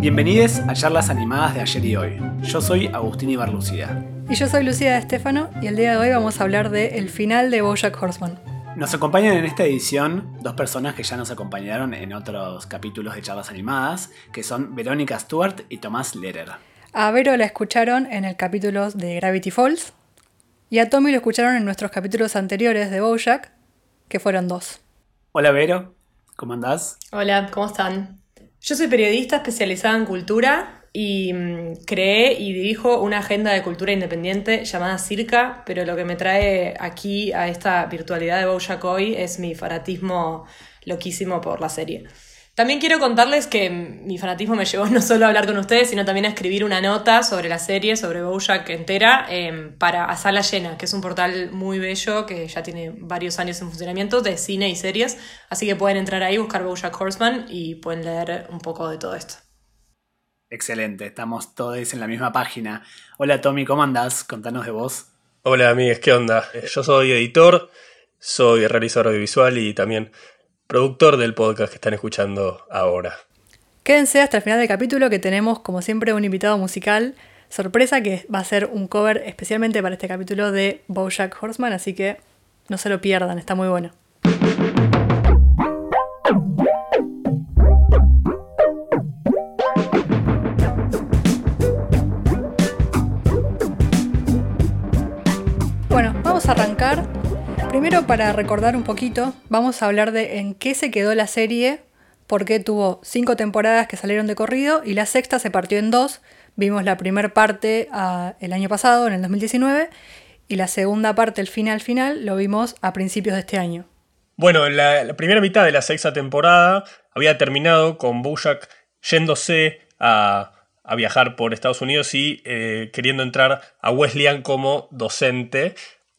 Bienvenidos a charlas animadas de ayer y hoy. Yo soy Agustín Ibarlucía. Y yo soy Lucía de Estefano y el día de hoy vamos a hablar de el final de Bojack Horseman. Nos acompañan en esta edición dos personas que ya nos acompañaron en otros capítulos de charlas animadas, que son Verónica Stewart y Tomás Lehrer. A Vero la escucharon en el capítulo de Gravity Falls y a Tommy lo escucharon en nuestros capítulos anteriores de Bojack, que fueron dos. Hola Vero, ¿cómo andás? Hola, ¿cómo están? Yo soy periodista especializada en cultura y mm, creé y dirijo una agenda de cultura independiente llamada Circa, pero lo que me trae aquí a esta virtualidad de Bojack hoy es mi fanatismo loquísimo por la serie. También quiero contarles que mi fanatismo me llevó no solo a hablar con ustedes, sino también a escribir una nota sobre la serie, sobre Bojack entera, em, para A Sala Llena, que es un portal muy bello que ya tiene varios años en funcionamiento de cine y series. Así que pueden entrar ahí, buscar Bojack Horseman y pueden leer un poco de todo esto. Excelente, estamos todos en la misma página. Hola Tommy, ¿cómo andás? Contanos de vos. Hola amigos, ¿qué onda? Yo soy editor, soy realizador audiovisual y también productor del podcast que están escuchando ahora. Quédense hasta el final del capítulo que tenemos como siempre un invitado musical sorpresa que va a ser un cover especialmente para este capítulo de Bojack Horseman, así que no se lo pierdan, está muy bueno. Primero para recordar un poquito, vamos a hablar de en qué se quedó la serie, porque tuvo cinco temporadas que salieron de corrido y la sexta se partió en dos. Vimos la primera parte ah, el año pasado, en el 2019, y la segunda parte, el final final, lo vimos a principios de este año. Bueno, la, primera mitad de la sexta temporada había terminado con Bojack yéndose a, viajar por Estados Unidos y eh, queriendo entrar a Wesleyan como docente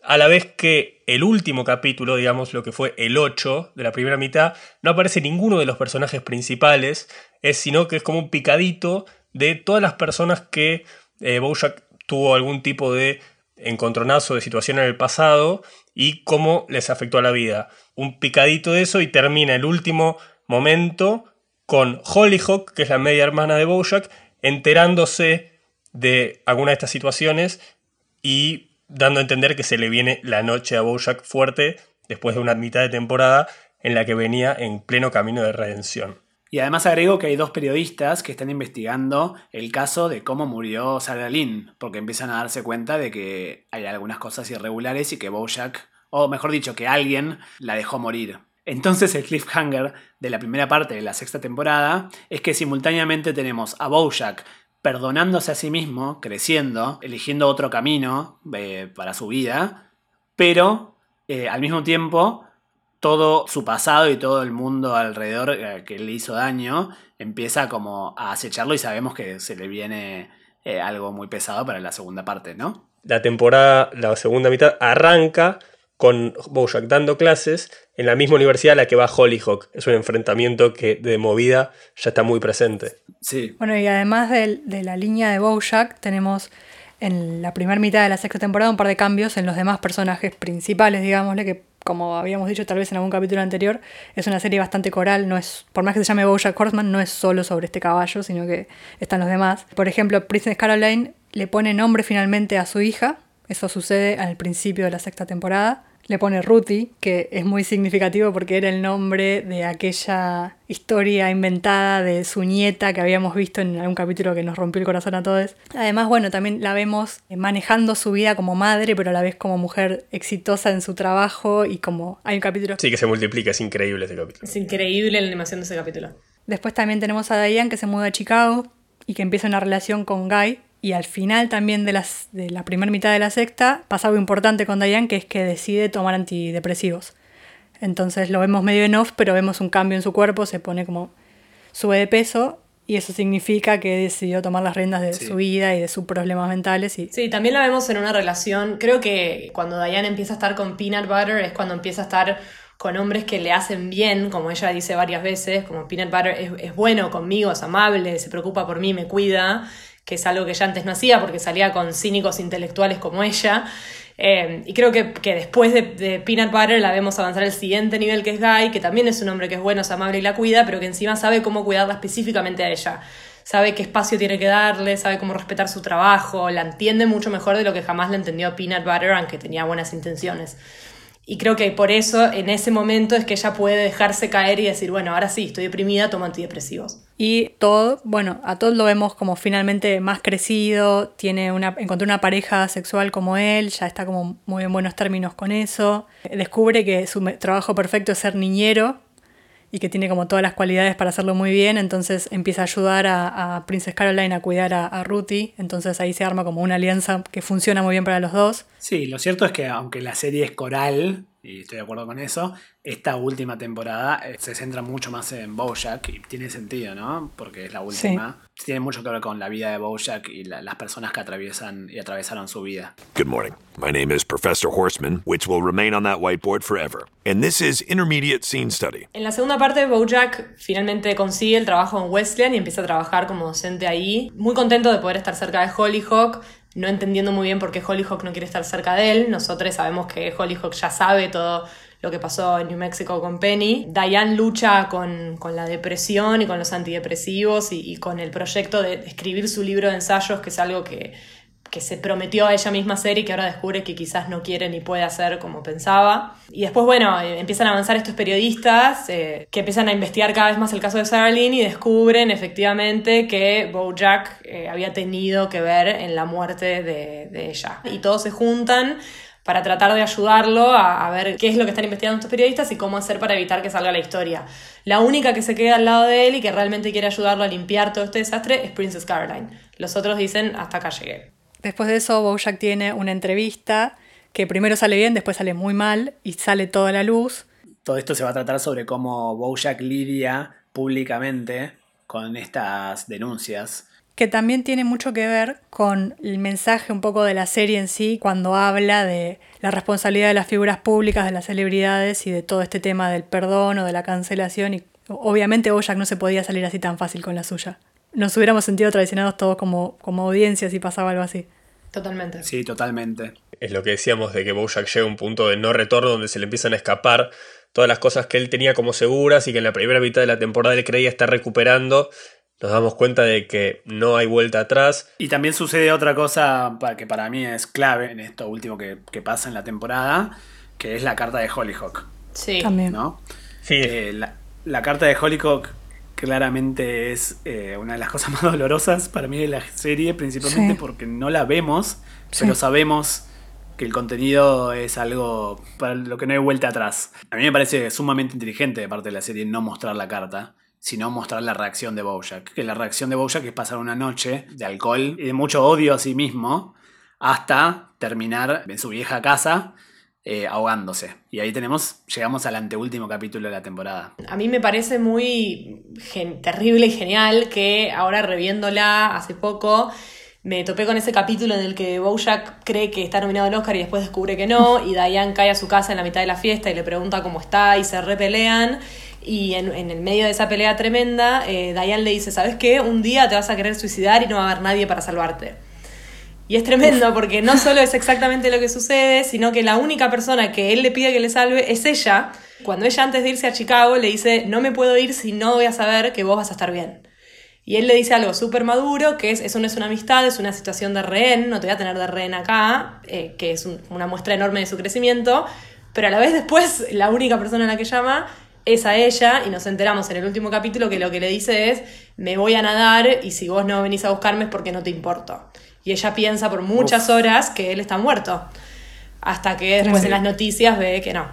a la vez que el último capítulo, digamos lo que fue el 8 de la primera mitad, no aparece ninguno de los personajes principales, es, sino que es como un picadito de todas las personas que eh, Bojack tuvo algún tipo de encontronazo de situación en el pasado y cómo les afectó a la vida. Un picadito de eso y termina el último momento con Hollyhock, que es la media hermana de Bojack, enterándose de alguna de estas situaciones y dando a entender que se le viene la noche a Bojack fuerte después de una mitad de temporada en la que venía en pleno camino de redención. Y además agrego que hay dos periodistas que están investigando el caso de cómo murió Sarah Lynn, porque empiezan a darse cuenta de que hay algunas cosas irregulares y que Bojack, o mejor dicho, que alguien la dejó morir. Entonces el cliffhanger de la primera parte de la sexta temporada es que simultáneamente tenemos a Bojack perdonándose a sí mismo, creciendo, eligiendo otro camino eh, para su vida, pero eh, al mismo tiempo todo su pasado y todo el mundo alrededor eh, que le hizo daño empieza como a acecharlo y sabemos que se le viene algo muy pesado para la segunda parte, ¿no? La temporada, la segunda mitad arranca con Bojack dando clases en la misma universidad a la que va Hollyhock. Es un enfrentamiento que de movida ya está muy presente. Sí. Bueno, y además de, la línea de Bojack, tenemos en la primera mitad de la sexta temporada un par de cambios en los demás personajes principales, digámosle, que como habíamos dicho tal vez en algún capítulo anterior, es una serie bastante coral, no es, por más que se llame Bojack Horseman, no es solo sobre este caballo, sino que están los demás. Por ejemplo, Princess Caroline le pone nombre finalmente a su hija, eso sucede al principio de la sexta temporada. Le pone Ruthie, que es muy significativo porque era el nombre de aquella historia inventada de su nieta que habíamos visto en algún capítulo que nos rompió el corazón a todos. Además, bueno, también la vemos manejando su vida como madre, pero a la vez como mujer exitosa en su trabajo y como hay un capítulo... Sí, que se multiplica, es increíble ese capítulo. Es increíble la animación de ese capítulo. Después también tenemos a Diane que se muda a Chicago y que empieza una relación con Guy, y al final también de, las, de la primera mitad de la sexta pasa algo importante con Diane, que es que decide tomar antidepresivos. Entonces lo vemos medio en off, pero vemos un cambio en su cuerpo, se pone como sube de peso y eso significa que decidió tomar las riendas de su vida y de sus problemas mentales. Y... Sí, también la vemos en una relación, creo que cuando Diane empieza a estar con Peanut Butter es cuando empieza a estar con hombres que le hacen bien, como ella dice varias veces, como Peanut Butter es, es bueno conmigo, es amable, se preocupa por mí, me cuida que es algo que ella antes no hacía porque salía con cínicos intelectuales como ella. Eh, y creo que, que después de, de, Peanut Butter la vemos avanzar al siguiente nivel que es Guy, que también es un hombre que es bueno, es amable y la cuida, pero que encima sabe cómo cuidarla específicamente a ella. Sabe qué espacio tiene que darle, sabe cómo respetar su trabajo, la entiende mucho mejor de lo que jamás la entendió Peanut Butter, aunque tenía buenas intenciones. Y creo que por eso en ese momento es que ella puede dejarse caer y decir, bueno, ahora sí, estoy deprimida, tomo antidepresivos. Y Todd, bueno, a Todd lo vemos como finalmente más crecido, tiene una, encontró una pareja sexual como él, ya está como muy en buenos términos con eso. Descubre que su trabajo perfecto es ser niñero y que tiene como todas las cualidades para hacerlo muy bien, entonces empieza a ayudar a, a Princess Caroline a cuidar a, a Ruthie, entonces ahí se arma como una alianza que funciona muy bien para los dos. Sí, lo cierto es que aunque la serie es coral, y estoy de acuerdo con eso, esta última temporada eh, se centra mucho más en Bojack y tiene sentido, ¿no? Porque es la última. Sí. Tiene mucho que ver con la vida de Bojack y la, las personas que atraviesan y atravesaron su vida. Good morning. My name is Professor Horseman, which will remain on that whiteboard forever. And this is Intermediate Scene Study. En la segunda parte, Bojack finalmente consigue el trabajo en Wesleyan y empieza a trabajar como docente ahí. Muy contento de poder estar cerca de Hollyhock no entendiendo muy bien por qué Hollyhock no quiere estar cerca de él. Nosotros sabemos que Hollyhock ya sabe todo lo que pasó en New Mexico con Penny. Diane lucha con, con la depresión y con los antidepresivos y, y, con el proyecto de escribir su libro de ensayos, que es algo que, que se prometió a ella misma hacer y que ahora descubre que quizás no quiere ni puede hacer como pensaba. Y después, bueno, eh, empiezan a avanzar estos periodistas eh, que empiezan a investigar cada vez más el caso de Sarah Lynn y descubren efectivamente que Bojack eh, había tenido que ver en la muerte de, de, ella. Y todos se juntan para tratar de ayudarlo a, a, ver qué es lo que están investigando estos periodistas y cómo hacer para evitar que salga la historia. La única que se queda al lado de él y que realmente quiere ayudarlo a limpiar todo este desastre es Princess Caroline. Los otros dicen, hasta acá llegué. Después de eso, Bojack tiene una entrevista que primero sale bien, después sale muy mal y sale toda la luz. Todo esto se va a tratar sobre cómo Bojack lidia públicamente con estas denuncias. Que también tiene mucho que ver con el mensaje un poco de la serie en sí, cuando habla de la responsabilidad de las figuras públicas, de las celebridades y de todo este tema del perdón o de la cancelación. Y obviamente Bojack no se podía salir así tan fácil con la suya. Nos hubiéramos sentido traicionados todos como, como audiencia si pasaba algo así. Totalmente. Sí, totalmente. Es lo que decíamos de que Bojack llega a un punto de no retorno donde se le empiezan a escapar todas las cosas que él tenía como seguras y que en la primera mitad de la temporada él creía estar recuperando. Nos damos cuenta de que no hay vuelta atrás. Y también sucede otra cosa que para mí es clave en esto último que, que pasa en la temporada, que es la carta de Hollyhock. Sí. También. ¿no? Sí. Eh, la, la carta de Hollyhock claramente es eh, una de las cosas más dolorosas para mí de la serie, principalmente sí. porque no la vemos, sí. pero sabemos que el contenido es algo para lo que no hay vuelta atrás. A mí me parece sumamente inteligente de parte de la serie no mostrar la carta, sino mostrar la reacción de Bojack. Que la reacción de Bojack es pasar una noche de alcohol y de mucho odio a sí mismo hasta terminar en su vieja casa eh, ahogándose. Y ahí tenemos, llegamos al anteúltimo capítulo de la temporada. A mí me parece muy terrible y genial que ahora reviéndola hace poco me topé con ese capítulo en el que Bojack cree que está nominado al Oscar y después descubre que no, y Diane cae a su casa en la mitad de la fiesta y le pregunta cómo está y se repelean. Y en, en el medio de esa pelea tremenda, eh, Diane le dice, ¿sabes qué? Un día te vas a querer suicidar y no va a haber nadie para salvarte. Y es tremendo porque no solo es exactamente lo que sucede, sino que la única persona que él le pide que le salve es ella. Cuando ella antes de irse a Chicago le dice, no me puedo ir si no voy a saber que vos vas a estar bien. Y él le dice algo súper maduro, que es, eso no es una amistad, es una situación de rehén, no te voy a tener de rehén acá, eh, que es un, una muestra enorme de su crecimiento, pero a la vez después la única persona a la que llama es a ella y nos enteramos en el último capítulo que lo que le dice es, me voy a nadar y si vos no venís a buscarme es porque no te importo. Y ella piensa por muchas Uf. horas que él está muerto, hasta que después en las noticias ve que no.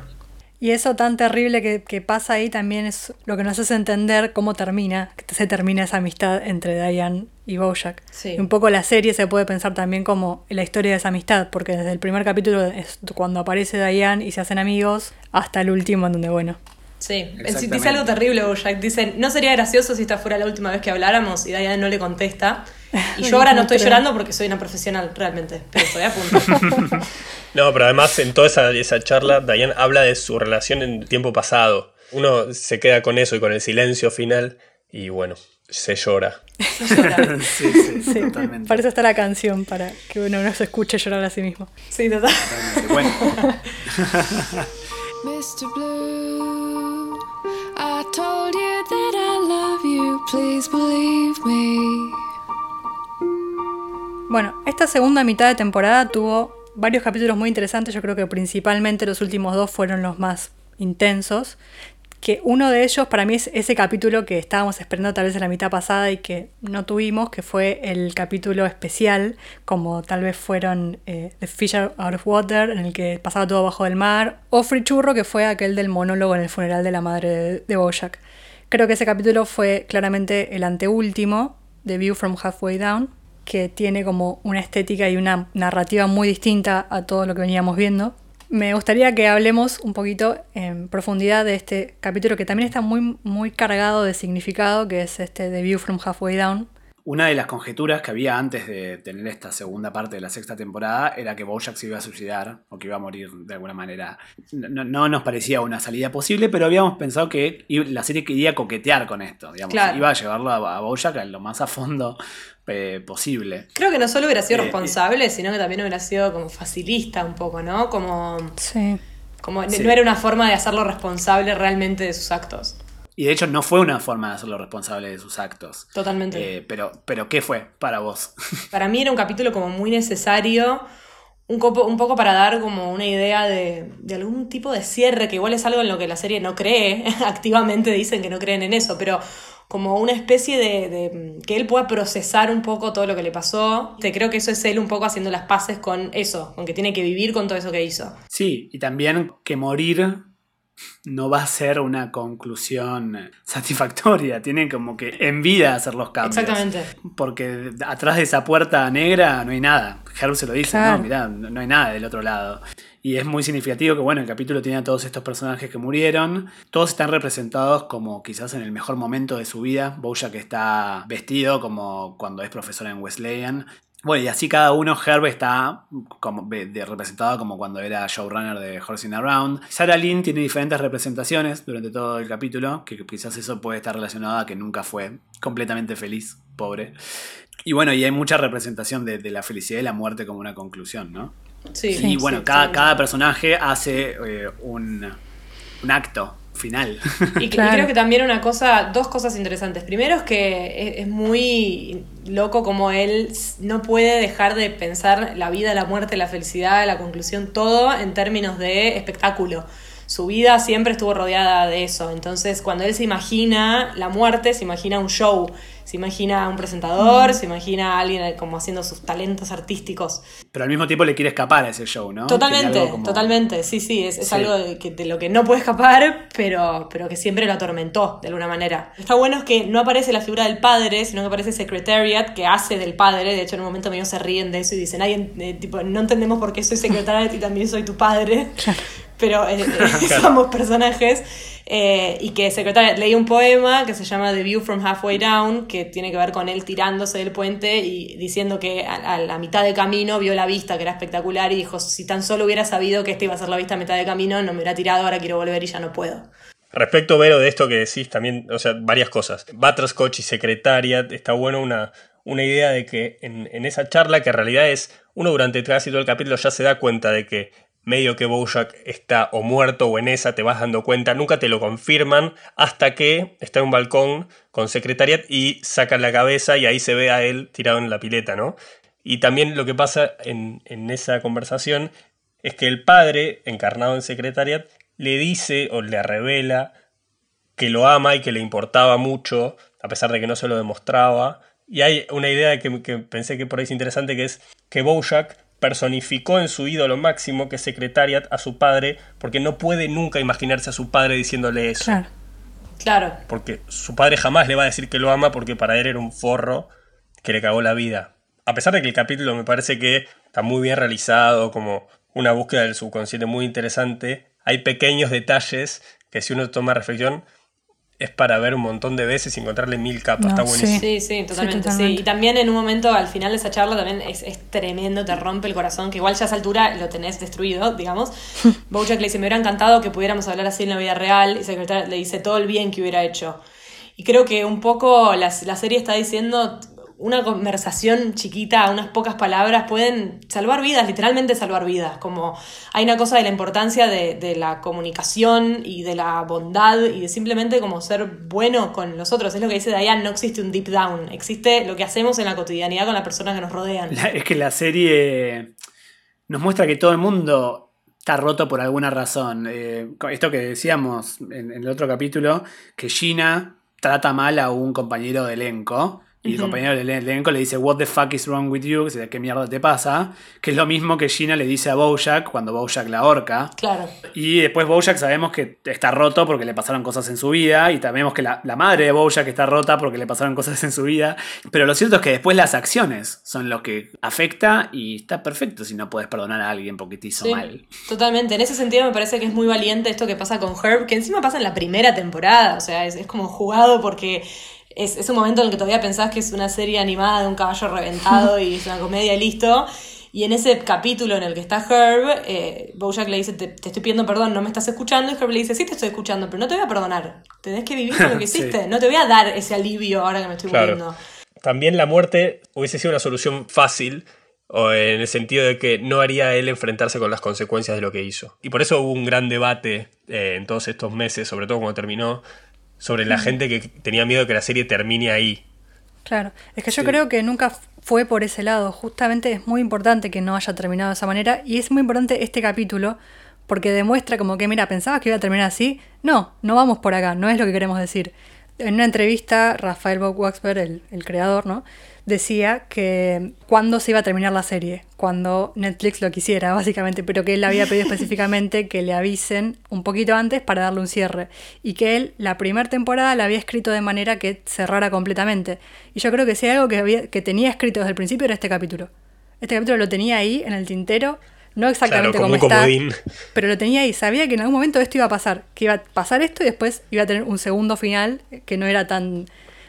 Y eso tan terrible que, que, pasa ahí también es lo que nos hace entender cómo termina, que se termina esa amistad entre Diane y Bojack. Sí. Y un poco la serie se puede pensar también como la historia de esa amistad, porque desde el primer capítulo es cuando aparece Diane y se hacen amigos, hasta el último en donde, bueno. Sí, dice algo terrible Bojack, dice, no sería gracioso si esta fuera la última vez que habláramos y Diane no le contesta. Y yo ahora no estoy llorando porque soy una profesional, realmente, pero estoy a punto. no, pero además en toda esa, esa charla, Diane habla de su relación en tiempo pasado. Uno se queda con eso y con el silencio final, y bueno, se llora. Se llora. sí, sí, Sí, totalmente. para eso está la canción, para que uno no se escuche llorar a sí mismo. Sí, total. Totalmente. Bueno, Mr. Blue, I told you that I love you, please believe me. Bueno, esta segunda mitad de temporada tuvo varios capítulos muy interesantes. Yo creo que principalmente los últimos dos fueron los más intensos. Que uno de ellos para mí es ese capítulo que estábamos esperando tal vez en la mitad pasada y que no tuvimos, que fue el capítulo especial, como tal vez fueron eh, The Fish Out of Water, en el que pasaba todo bajo del mar, o Free Churro, que fue aquel del monólogo en el funeral de la madre de, de Bojack. Creo que ese capítulo fue claramente el anteúltimo de View from Halfway Down, que tiene como una estética y una narrativa muy distinta a todo lo que veníamos viendo. Me gustaría que hablemos un poquito en profundidad de este capítulo que también está muy, muy cargado de significado, que es este The View from Halfway Down. una de las conjeturas que había antes de tener esta segunda parte de la sexta temporada era que Bojack se iba a suicidar o que iba a morir de alguna manera. No, no nos parecía una salida posible, pero habíamos pensado que la serie quería coquetear con esto. Digamos, Claro. Iba a llevarlo a, a Bojack a lo más a fondo eh, posible. Creo que no solo hubiera sido Eh, responsable, sino que también hubiera sido como facilista un poco, ¿no? Como, Sí. como Sí. no era una forma de hacerlo responsable realmente de sus actos. Y de hecho no fue una forma de hacerlo responsable de sus actos. Totalmente. Eh, pero, pero ¿qué fue para vos? Para mí era un capítulo como muy necesario, un, copo- un poco para dar como una idea de, de algún tipo de cierre, que igual es algo en lo que la serie no cree, activamente dicen que no creen en eso, pero como una especie de, de- que él pueda procesar un poco todo lo que le pasó. Te creo que eso es él un poco haciendo las paces con eso, con que tiene que vivir con todo eso que hizo. Sí, y también que morir no va a ser una conclusión satisfactoria. Tienen como que en vida hacer los cambios. Exactamente. Porque atrás de esa puerta negra no hay nada. Herb se lo dice, Claro. no, mirá, no no hay nada del otro lado. Y es muy significativo que, bueno, el capítulo tiene a todos estos personajes que murieron. Todos están representados como quizás en el mejor momento de su vida. Bojack está vestido como cuando es profesor en Wesleyan. Bueno, y así cada uno, Herb está como representado como cuando era showrunner de Horsing Around. Sarah Lynn tiene diferentes representaciones durante todo el capítulo, que quizás eso puede estar relacionado a que nunca fue completamente feliz, pobre. Y bueno, y hay mucha representación de, de la felicidad y la muerte como una conclusión, ¿no? Sí, y sí, bueno, sí, cada, sí. cada personaje hace eh, un, un acto final. Y, creo que también una cosa, dos cosas interesantes. Primero es que es, es muy loco como él no puede dejar de pensar la vida, la muerte, la felicidad, la conclusión, todo en términos de espectáculo. Su vida siempre estuvo rodeada de eso. Entonces, cuando él se imagina la muerte, se imagina un show, se imagina un presentador, se imagina a alguien como haciendo sus talentos artísticos. Pero al mismo tiempo le quiere escapar a ese show, ¿no? Totalmente, como- totalmente, sí, sí, es, es Sí. algo de, que, de lo que no puede escapar, pero, pero que siempre lo atormentó de alguna manera. Está bueno es que no aparece la figura del padre, sino que aparece Secretariat, que hace del padre, de hecho en un momento medio se ríen de eso y dicen, Ay, eh, tipo, no entendemos por qué soy Secretariat y también soy tu padre, pero eh, eh, somos personajes. eh, y que Secretariat leí un poema que se llama The View from Halfway Down, que tiene que ver con él tirándose del puente y diciendo que a, a la mitad de camino vio la vista, que era espectacular, y dijo, si tan solo hubiera sabido que esta iba a ser la vista a mitad de camino, no me hubiera tirado, ahora quiero volver y ya no puedo. Respecto, Vero, de esto que decís también, o sea, varias cosas. Butterscotch y Secretariat, está bueno una, una idea de que en, en esa charla, que en realidad es, uno durante casi todo el capítulo ya se da cuenta de que medio que Bojack está o muerto o en esa, te vas dando cuenta, nunca te lo confirman hasta que está en un balcón con Secretariat y sacan la cabeza y ahí se ve a él tirado en la pileta, ¿no? Y también lo que pasa en, en esa conversación es que el padre, encarnado en Secretariat, le dice o le revela que lo ama y que le importaba mucho, a pesar de que no se lo demostraba. Y hay una idea que, que pensé que por ahí es interesante, que es que Bojack personificó en su ídolo máximo, que es Secretariat, a su padre, porque no puede nunca imaginarse a su padre diciéndole eso. Claro. Claro, Porque su padre jamás le va a decir que lo ama porque para él era un forro que le cagó la vida. A pesar de que el capítulo me parece que está muy bien realizado, como una búsqueda del subconsciente muy interesante, hay pequeños detalles que si uno toma reflexión es para ver un montón de veces y encontrarle mil capas. No, está buenísimo. sí, sí, totalmente, sí, totalmente. Y también en un momento, al final de esa charla, también es, es tremendo, te rompe el corazón, que igual ya a esa altura lo tenés destruido, digamos. Bojack le dice, me hubiera encantado que pudiéramos hablar así en la vida real, y Secretariat le dice todo el bien que hubiera hecho. Y creo que un poco la, la serie está diciendo una conversación chiquita, unas pocas palabras, pueden salvar vidas, literalmente salvar vidas. Como hay una cosa de la importancia de, de, la comunicación y de la bondad y de simplemente como ser bueno con los otros. Es lo que dice Diane, no existe un deep down, existe lo que hacemos en la cotidianidad con las personas que nos rodean. Es que la serie nos muestra que todo el mundo está roto por alguna razón. Eh, esto que decíamos en, en el otro capítulo, que Gina trata mal a un compañero de elenco. Y el compañero del elenco le dice, What the fuck is wrong with you? O sea, ¿Qué mierda te pasa? Que es lo mismo que Gina le dice a Bojack cuando Bojack la ahorca. Claro. Y después Bojack sabemos que está roto porque le pasaron cosas en su vida. Y sabemos que la, la madre de Bojack está rota porque le pasaron cosas en su vida. Pero lo cierto es que después las acciones son lo que afecta y está perfecto si no puedes perdonar a alguien porque te hizo Sí, mal. Totalmente. En ese sentido me parece que es muy valiente esto que pasa con Herb, que encima pasa en la primera temporada. O sea, es, es como jugado porque es, es un momento en el que todavía pensás que es una serie animada de un caballo reventado y es una comedia y listo. Y en ese capítulo en el que está Herb, eh, Bojack le dice, te, te estoy pidiendo perdón, no me estás escuchando. Y Herb le dice, sí te estoy escuchando, pero no te voy a perdonar. Tenés que vivir con lo que Sí. hiciste. No te voy a dar ese alivio ahora que me estoy Claro. muriendo. También la muerte hubiese sido una solución fácil, o en el sentido de que no haría él enfrentarse con las consecuencias de lo que hizo. Y por eso hubo un gran debate eh, en todos estos meses, sobre todo cuando terminó, sobre la gente que tenía miedo de que la serie termine ahí. Claro, es que yo Sí. creo que nunca fue por ese lado. Justamente es muy importante que no haya terminado de esa manera y es muy importante este capítulo porque demuestra como que, mira, pensabas que iba a terminar así. No, no vamos por acá, no es lo que queremos decir. En una entrevista, Rafael Bob Waxberg, el, el creador, ¿no? decía que cuándo se iba a terminar la serie, cuando Netflix lo quisiera, básicamente, pero que él había pedido específicamente que le avisen un poquito antes para darle un cierre. Y que él la primera temporada la había escrito de manera que cerrara completamente. Y yo creo que si algo que, había, que tenía escrito desde el principio era este capítulo. Este capítulo lo tenía ahí en el tintero, no exactamente Claro, como como un está, comodín. pero lo tenía ahí. Sabía que en algún momento esto iba a pasar, que iba a pasar esto y después iba a tener un segundo final que no era tan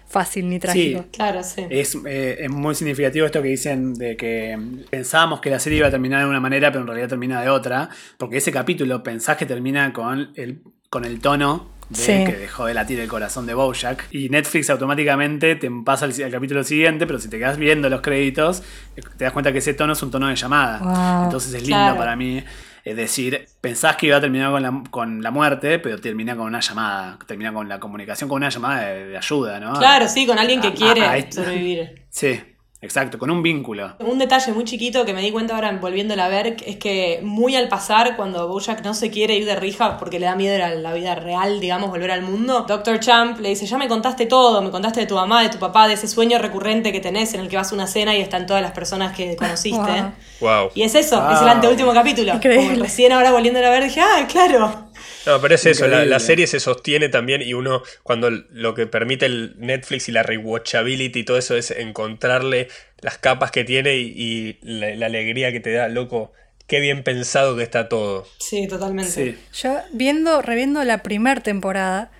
fácil ni trágico. Claro, sí. Es, eh, es muy significativo esto que dicen de que pensábamos que la serie iba a terminar de una manera, pero en realidad termina de otra. Porque ese capítulo pensás que termina con el, con el tono de Sí. que dejó de latir el corazón de Bojack. Y Netflix automáticamente te pasa al, al capítulo siguiente, pero si te quedas viendo los créditos, eh, te das cuenta que ese tono es un tono de llamada. Wow. Entonces es lindo Claro. para mí. Es decir, pensás que iba a terminar con la, con la muerte, pero termina con una llamada, termina con la comunicación, con una llamada de, de ayuda, ¿no? Claro, sí, con alguien que quiere sobrevivir. Sí, exacto, con un vínculo. Un detalle muy chiquito que me di cuenta ahora volviéndola a ver es que muy al pasar, cuando Bojack no se quiere ir de Rija porque le da miedo a la vida real, digamos, volver al mundo, Dr. Champ le dice, ya me contaste todo, me contaste de tu mamá, de tu papá, de ese sueño recurrente que tenés en el que vas a una cena y están todas las personas que conociste. Wow. Wow. Y es eso, es el anteúltimo capítulo. Increíble. Como recién ahora volviéndola a ver dije, ah, claro. No, pero es eso, la, la serie se sostiene también y uno, cuando lo que permite el Netflix y la rewatchability y todo eso es encontrarle las capas que tiene y, y la, la alegría que te da, loco, qué bien pensado que está todo. Sí, totalmente. Sí. Yo viendo, reviendo la primera temporada,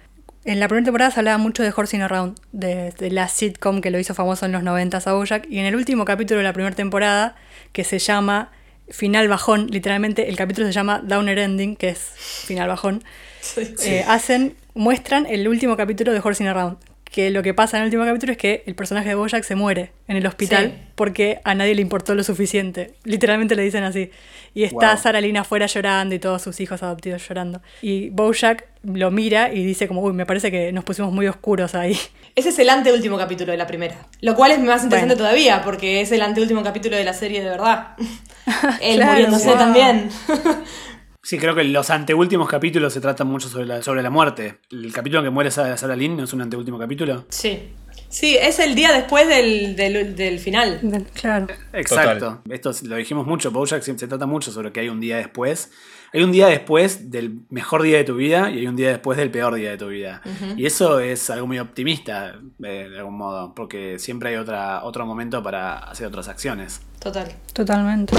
en la primera temporada se hablaba mucho de Horsing Around, de, de la sitcom que lo hizo famoso en los 90 a Bojack, y en el último capítulo de la primera temporada, que se llama Final Bajón, literalmente el capítulo se llama Downer Ending, que es Final Bajón, Sí. eh, hacen, muestran el último capítulo de Horsing Around. Que lo que pasa en el último capítulo es que el personaje de Bojack se muere en el hospital Sí. porque a nadie le importó lo suficiente. Literalmente le dicen así. Y está Wow. Sara Lynn afuera llorando y todos sus hijos adoptivos llorando. Y Bojack lo mira y dice como, uy, me parece que nos pusimos muy oscuros ahí. Ese es el anteúltimo capítulo de la primera. Lo cual es más interesante Bueno. todavía, porque es el anteúltimo capítulo de la serie de verdad. Él Claro, muriéndose wow. también. Sí, creo que los anteúltimos capítulos se tratan mucho sobre la, sobre la muerte. El capítulo en que muere Sara, Sarah Lynn no es un anteúltimo capítulo. sí. Sí, es el día después del, del, del final. Claro. Exacto. Esto lo dijimos mucho. Bojack se, se trata mucho sobre que hay un día después. Hay un día después del mejor día de tu vida y hay un día después del peor día de tu vida. Y eso es algo muy optimista, eh, de algún modo, porque siempre hay otra, otro momento para hacer otras acciones. Total. Totalmente.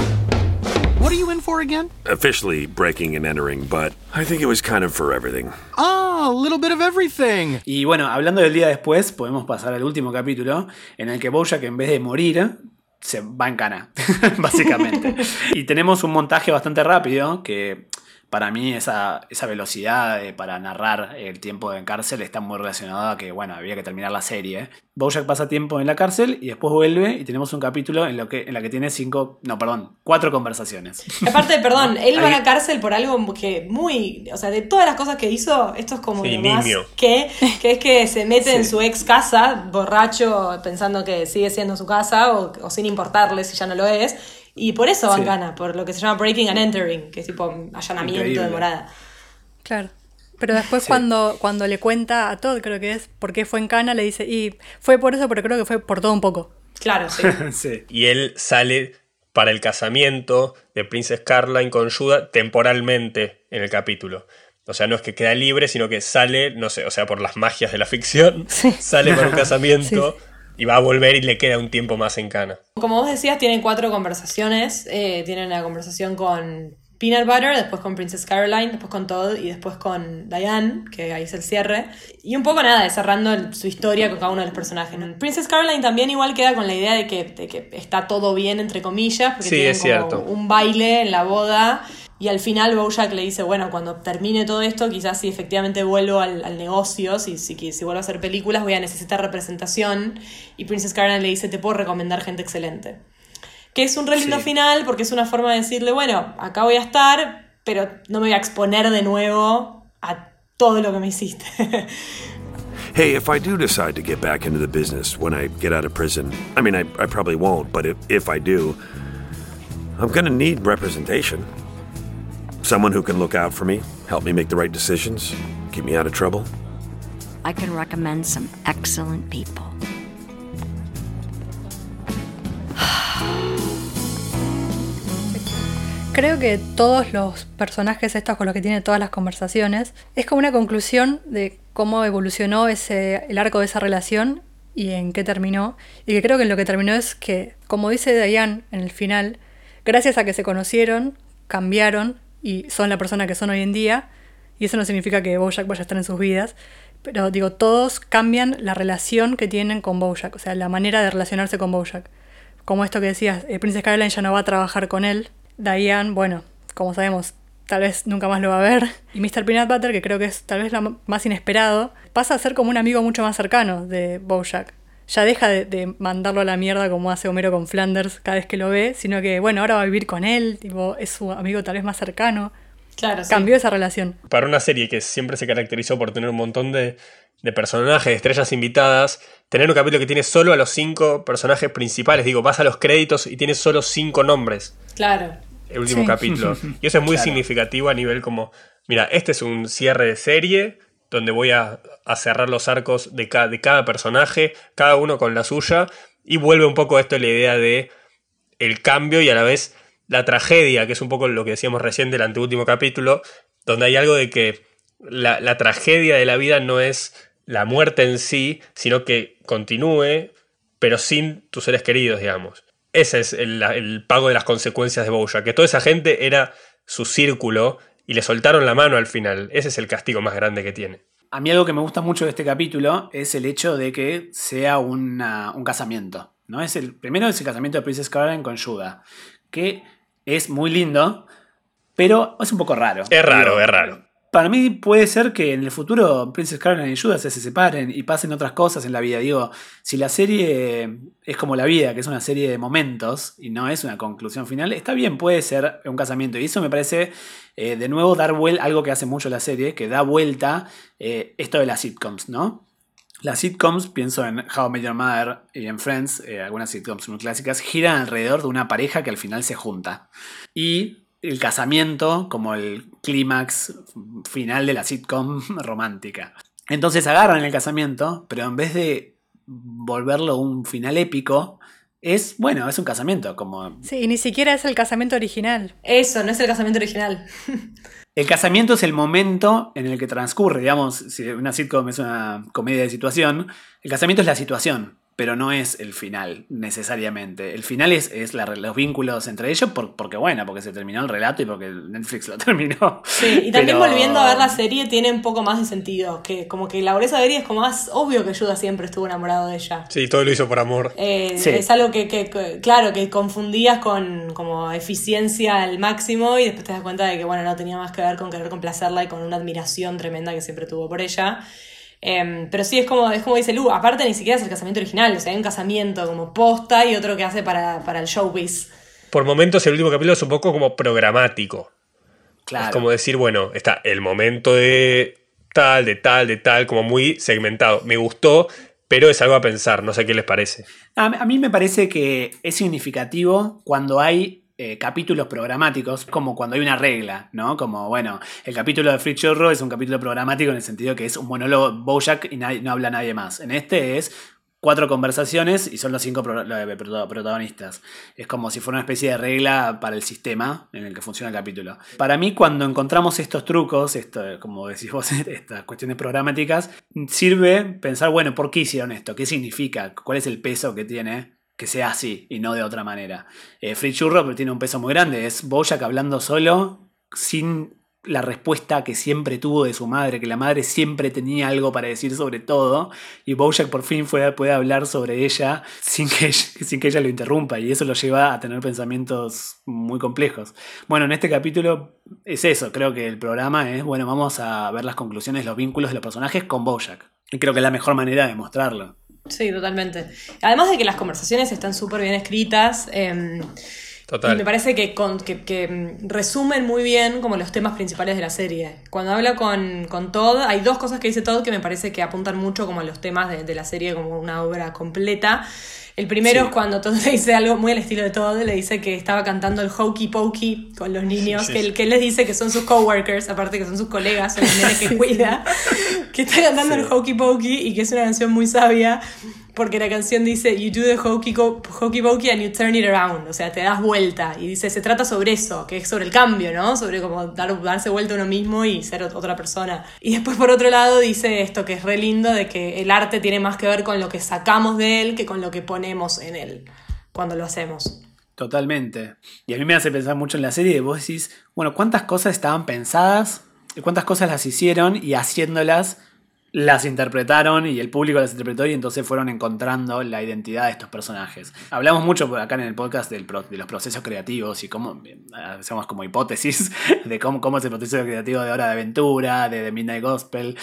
What are you in for again? Officially breaking and entering, but I think it was kind of for everything. Ah, a little bit of everything. Y bueno, hablando del día después, podemos pasar al último capítulo en el que Bojack en vez de morir se va en cana, básicamente. y tenemos un montaje bastante rápido que para mí esa, esa velocidad eh, para narrar el tiempo en cárcel está muy relacionada a que, bueno, había que terminar la serie. Bojack pasa tiempo en la cárcel y después vuelve y tenemos un capítulo en, lo que, en la que tiene cinco, no, perdón, cuatro conversaciones. Aparte, perdón, él va a la cárcel por algo que muy. O sea, de todas las cosas que hizo, esto es como Sí, lo más nimio. que, que es que se mete en su ex casa, borracho, pensando que sigue siendo su casa o, o sin importarle si ya no lo es. Y por eso van Sí. gana, por lo que se llama breaking and entering, que es tipo allanamiento Increíble. de morada. Claro. Pero después Sí. cuando, cuando le cuenta a Todd, creo que es, por qué fue en Cana, le dice, y fue por eso, pero creo que fue por todo un poco. Claro, sí. sí. Y él sale para el casamiento de Princess Caroline con Judah temporalmente en el capítulo. O sea, no es que queda libre, sino que sale, no sé, o sea, por las magias de la ficción, sale para un casamiento y va a volver y le queda un tiempo más en cana. Como vos decías, tienen cuatro conversaciones. Eh, tienen la conversación con Peanut Butter, después con Princess Caroline, después con Todd y después con Diane, que ahí es el cierre. Y un poco nada, cerrando el- su historia con cada uno de los personajes. ¿no? Princess Caroline también igual queda con la idea de que, de que está todo bien, entre comillas, porque Sí, tienen es como cierto. un baile en la boda. Y al final Bojack le dice, bueno, cuando termine todo esto, quizás si efectivamente vuelvo al, al negocio, si, si, si vuelvo a hacer películas, voy a necesitar representación. Y Princess Caroline le dice, te puedo recomendar gente excelente. Que es un re lindo Sí. final porque es una forma de decirle, bueno, acá voy a estar, pero no me voy a exponer de nuevo a todo lo que me hiciste. Hey, if I do decide to get back into the business when I get out of prison, I mean, I, I probably won't, but if, if I do, I'm gonna need representation. Someone who can look out for me, help me make the right decisions, keep me out of trouble. I can recommend some excellent people. Creo que todos los personajes estos con los que tiene todas las conversaciones es como una conclusión de cómo evolucionó ese, el arco de esa relación y en qué terminó. Y que creo que en lo que terminó es que, como dice Diane en el final, gracias a que se conocieron, cambiaron y son la persona que son hoy en día. Y eso no significa que Bojack vaya a estar en sus vidas. Pero digo, todos cambian la relación que tienen con Bojack, o sea, la manera de relacionarse con Bojack. Como esto que decías, eh, Princess Caroline ya no va a trabajar con él. Diane, bueno, como sabemos, tal vez nunca más lo va a ver. Y Mr. Peanut Butter, que creo que es tal vez lo más inesperado, pasa a ser como un amigo mucho más cercano de Bojack. Ya deja de, de mandarlo a la mierda como hace Homero con Flanders cada vez que lo ve, sino que, bueno, ahora va a vivir con él, tipo, es su amigo tal vez más cercano. claro, sí. Cambió esa relación. Para una serie que siempre se caracterizó por tener un montón de, de personajes, de estrellas invitadas, tener un capítulo que tiene solo a los cinco personajes principales, digo, vas a los créditos y tiene solo cinco nombres. Claro. el último Sí. capítulo. Y eso es muy Claro. significativo a nivel como, mira, este es un cierre de serie donde voy a, a cerrar los arcos de, de cada personaje, cada uno con la suya, y vuelve un poco esto la idea de el cambio y a la vez la tragedia, que es un poco lo que decíamos recién del anteúltimo capítulo, donde hay algo de que la, tragedia de la vida no es la muerte en sí, sino que continúe, pero sin tus seres queridos, digamos. Ese es el, el pago de las consecuencias de Bojack, que toda esa gente era su círculo y le soltaron la mano al final. Ese es el castigo más grande que tiene. A mí algo que me gusta mucho de este capítulo es el hecho de que sea una- un casamiento. ¿no? Es el, primero es el casamiento de Princess Caroline con Judah, que es muy lindo, pero es un poco raro. Es raro, Digo, es raro. Para mí puede ser que en el futuro Princess Caroline y Judah se, se separen y pasen otras cosas en la vida. Digo, si la serie es como la vida, que es una serie de momentos y no es una conclusión final, está bien, puede ser un casamiento. Y eso me parece, eh, de nuevo, dar vuelta, algo que hace mucho la serie, que da vuelta eh, esto de las sitcoms, ¿no? Las sitcoms, pienso en How I Met Your Mother y en Friends, eh, algunas sitcoms muy clásicas, giran alrededor de una pareja que al final se junta. Y el casamiento como el clímax final de la sitcom romántica. Entonces agarran el casamiento, pero en vez de volverlo un final épico, es, bueno, es un casamiento, como... Sí, y ni siquiera es el casamiento original. Eso, no es el casamiento original. El casamiento es el momento en el que transcurre, digamos, si una sitcom es una comedia de situación, el casamiento es la situación. Pero no es el final necesariamente. El final es, es la- los vínculos entre ellos por- porque, bueno, porque se terminó el relato y porque Netflix lo terminó. Sí, y también Pero- volviendo a ver la serie tiene un poco más de sentido, que como que la Avery es como más obvio que Yuda siempre estuvo enamorado de ella. Sí, todo lo hizo por amor. Eh, Sí. Es algo que, que- que, claro, que confundías con como eficiencia al máximo y después te das cuenta de que, bueno, no tenía más que ver con querer complacerla y con una admiración tremenda que siempre tuvo por ella. Em, pero sí, es como, es como dice Lu, aparte ni siquiera es el casamiento original, o sea, hay un casamiento como posta y otro que hace para, para el showbiz. Por momentos el último capítulo es un poco como programático. Claro. Es como decir, bueno, está el momento de tal, de tal, de tal, como muy segmentado. Me gustó, pero es algo a pensar, no sé qué les parece. A, a mí me parece que es significativo cuando hay eh, capítulos programáticos, como cuando hay una regla, ¿no? Como, bueno, el capítulo de Free Churro es un capítulo programático en el sentido que es un monólogo Bojack y no habla nadie más. En este es cuatro conversaciones y son los cinco proto- protagonistas. Es como si fuera una especie de regla para el sistema en el que funciona el capítulo. Para mí, cuando encontramos estos trucos, esto, como decís vos, estas cuestiones programáticas, sirve pensar, bueno, ¿por qué hicieron esto? ¿Qué significa? ¿Cuál es el peso que tiene? Que sea así y no de otra manera. Eh, Free Churro tiene un peso muy grande. Es Bojack hablando solo, sin la respuesta que siempre tuvo de su madre, que la madre siempre tenía algo para decir sobre todo, y Bojack por fin puede hablar sobre ella sin que, sin que ella lo interrumpa, y eso lo lleva a tener pensamientos muy complejos. Bueno, en este capítulo es eso, creo que el programa es, bueno, vamos a ver las conclusiones, los vínculos de los personajes con Bojack. Y creo que es la mejor manera de mostrarlo. Sí, totalmente. Además de que las conversaciones están súper bien escritas. em, Total. Y me parece que, con- que, que, mm, resumen muy bien como los temas principales de la serie. Cuando habla con, con Todd, hay dos cosas que dice Todd que me parece que apuntan mucho como a los temas de, de la serie como una obra completa. El primero Sí. es cuando Todd le dice algo muy al estilo de Todd, le dice que estaba cantando el Hokey Pokey con los niños, Sí, que, él- que él les dice que son sus coworkers, aparte que son sus colegas, son los nenes que cuida, que está cantando el Hokey Pokey y que es una canción muy sabia, porque la canción dice, you do the hokey, hokey pokey and you turn it around, o sea, te das vuelta. Y dice, se trata sobre eso, que es sobre el cambio, ¿no? Sobre como dar, darse vuelta a uno mismo y ser ot- otra persona. Y después, por otro lado, dice esto que es re lindo, de que el arte tiene más que ver con lo que sacamos de él que con lo que ponemos en él cuando lo hacemos. Totalmente. Y a mí me hace pensar mucho en la serie vos decís, bueno, ¿cuántas cosas estaban pensadas? y ¿Cuántas cosas las hicieron? Y haciéndolas, las interpretaron y el público las interpretó y entonces fueron encontrando la identidad de estos personajes. Hablamos mucho por acá en el podcast del de los procesos creativos y cómo, eh, hacemos como hipótesis de cómo, cómo es el proceso creativo de Hora de Aventura, de, Midnight Gospel.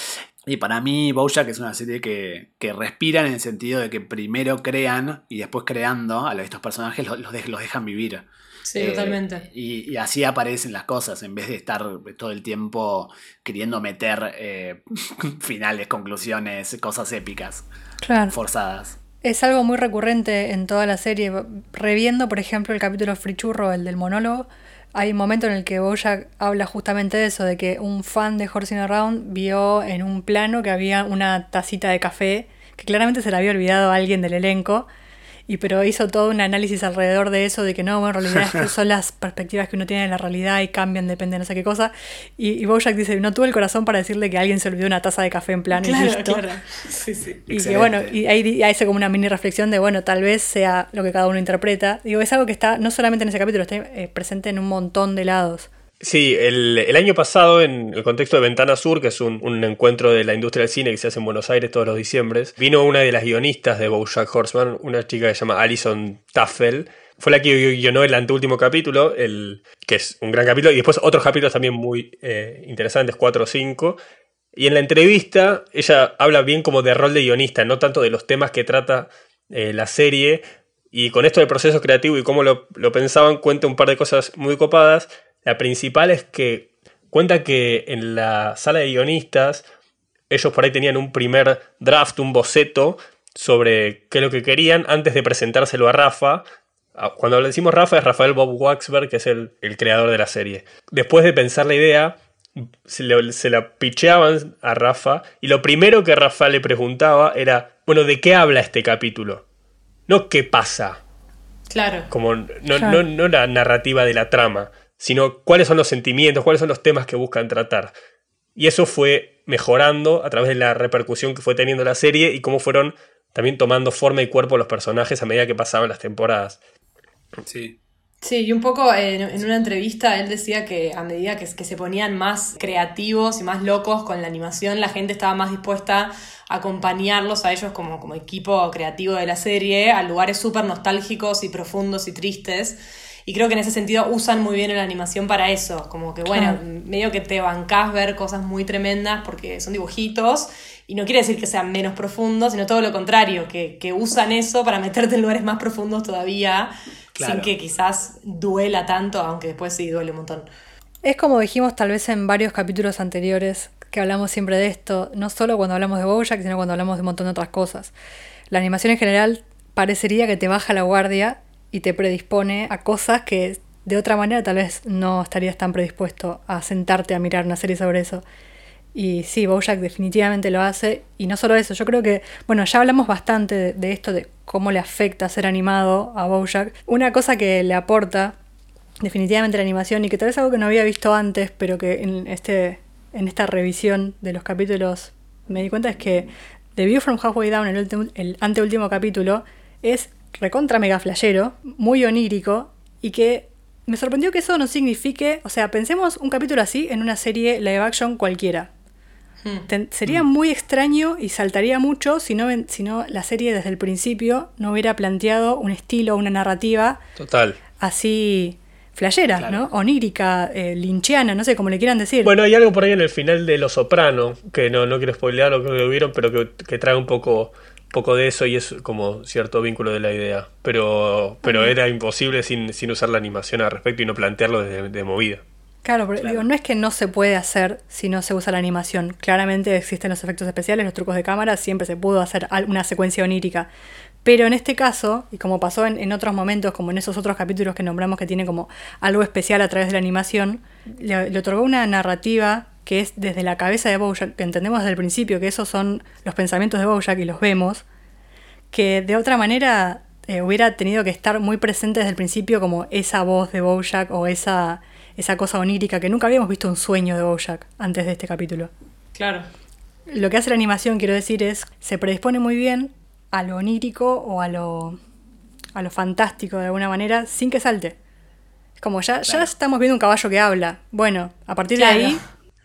Y para mí, Bojack es una serie que, que respira en el sentido de que primero crean y después creando a estos personajes los, los de- los dejan vivir. Sí, Eh, totalmente. Y, y así aparecen las cosas, en vez de estar todo el tiempo queriendo meter eh, finales, conclusiones, cosas épicas, Claro. forzadas. Es algo muy recurrente en toda la serie. Reviendo, por ejemplo, el capítulo Frichurro, el del monólogo, hay un momento en el que Bojack habla justamente de eso, de que un fan de Horsing Around vio en un plano que había una tacita de café, que claramente se la había olvidado a alguien del elenco, y pero hizo todo un análisis alrededor de eso, de que no, bueno, en realidad es que son las perspectivas que uno tiene de la realidad y cambian, depende de no sé qué cosa. Y, y Bojack dice, no tuve el corazón para decirle que alguien se olvidó una taza de café en plano y Claro, listo. claro. Sí, sí. Y que bueno, y ahí ahí hace como una mini reflexión de, bueno, tal vez sea lo que cada uno interpreta. Digo, es algo que está no solamente en ese capítulo, está eh, presente en un montón de lados. Sí, el, año pasado, en el contexto de Ventana Sur, que es un, encuentro de la industria del cine que se hace en Buenos Aires todos los diciembres, vino una de las guionistas de Bojack Horseman, una chica que se llama Alison Taffel. Fue la que guionó el anteúltimo capítulo, el, que es un gran capítulo, y después otros capítulos también muy eh, interesantes, 4 o 5. Y en la entrevista, ella habla bien como de rol de guionista, no tanto de los temas que trata eh, la serie. Y con esto del proceso creativo y cómo lo pensaban, cuenta un par de cosas muy copadas. La principal es que cuenta que en la sala de guionistas ellos por ahí tenían un primer draft, un boceto sobre qué es lo que querían antes de presentárselo a Rafa. Ah, Cuando le decimos Rafa es Rafael Bob Waxberg, que es el, el creador de la serie. Después de pensar la idea, se, le- se la picheaban a Rafa y lo primero que Rafa le preguntaba era, bueno, ¿de qué habla este capítulo? No qué pasa, Claro. como no, Claro. no, no la narrativa de la trama, sino cuáles son los sentimientos, cuáles son los temas que buscan tratar. Y eso fue mejorando a través de la repercusión que fue teniendo la serie y cómo fueron también tomando forma y cuerpo los personajes a medida que pasaban las temporadas. Sí. Sí, y un poco en, en una entrevista él decía que a medida que, que se ponían más creativos y más locos con la animación, la gente estaba más dispuesta a acompañarlos a ellos como, como equipo creativo de la serie a lugares súper nostálgicos y profundos y tristes. Y creo que en ese sentido usan muy bien la animación para eso. Como que, bueno, medio que te bancás ver cosas muy tremendas porque son dibujitos. Y no quiere decir que sean menos profundos, sino todo lo contrario, que, que usan eso para meterte en lugares más profundos todavía, Claro. sin que quizás duela tanto, aunque después sí duele un montón. Es como dijimos tal vez en varios capítulos anteriores, que hablamos siempre de esto, no solo cuando hablamos de Bojack, sino cuando hablamos de un montón de otras cosas. La animación en general parecería que te baja la guardia y te predispone a cosas que de otra manera tal vez no estarías tan predispuesto a sentarte a mirar una serie sobre eso. Y sí, Bojack definitivamente lo hace. Y no solo eso, yo creo que, bueno, ya hablamos bastante de, esto, de cómo le afecta ser animado a Bojack. Una cosa que le aporta definitivamente la animación y que tal vez algo que no había visto antes, pero que en, este, en esta revisión de los capítulos me di cuenta es que The View from Halfway Down, el, el anteúltimo capítulo, es recontra mega flashero, muy onírico y que me sorprendió que eso no signifique, o sea, pensemos un capítulo así en una serie live action cualquiera. Ten- sería muy extraño y saltaría mucho si no, si no la serie desde el principio no hubiera planteado un estilo, una narrativa Total. así flashera, Claro. ¿no? Onírica, eh, linchiana, no sé cómo le quieran decir. Bueno, hay algo por ahí en el final de Los Soprano, que no, no quiero spoilear lo que lo vieron, pero que, que trae un poco, poco de eso y es como cierto vínculo de la idea. Pero, pero era imposible sin, sin usar la animación al respecto y no plantearlo de, de movida. Claro, pero digo, no es que no se puede hacer si no se usa la animación. Claramente existen los efectos especiales, los trucos de cámara, siempre se pudo hacer una secuencia onírica. Pero en este caso, y como pasó en, en otros momentos, como en esos otros capítulos que nombramos que tiene como algo especial a través de la animación, le, le otorgó una narrativa que es desde la cabeza de Bojack, que entendemos desde el principio que esos son los pensamientos de Bojack y los vemos, que de otra manera eh, hubiera tenido que estar muy presente desde el principio como esa voz de Bojack o esa, esa cosa onírica que nunca habíamos visto un sueño de Bojack antes de este capítulo. Claro. Lo que hace la animación, quiero decir, es se predispone muy bien a lo onírico o a lo, a lo fantástico de alguna manera sin que salte. Es como ya, ya estamos viendo un caballo que habla. Bueno, a partir Claro. de ahí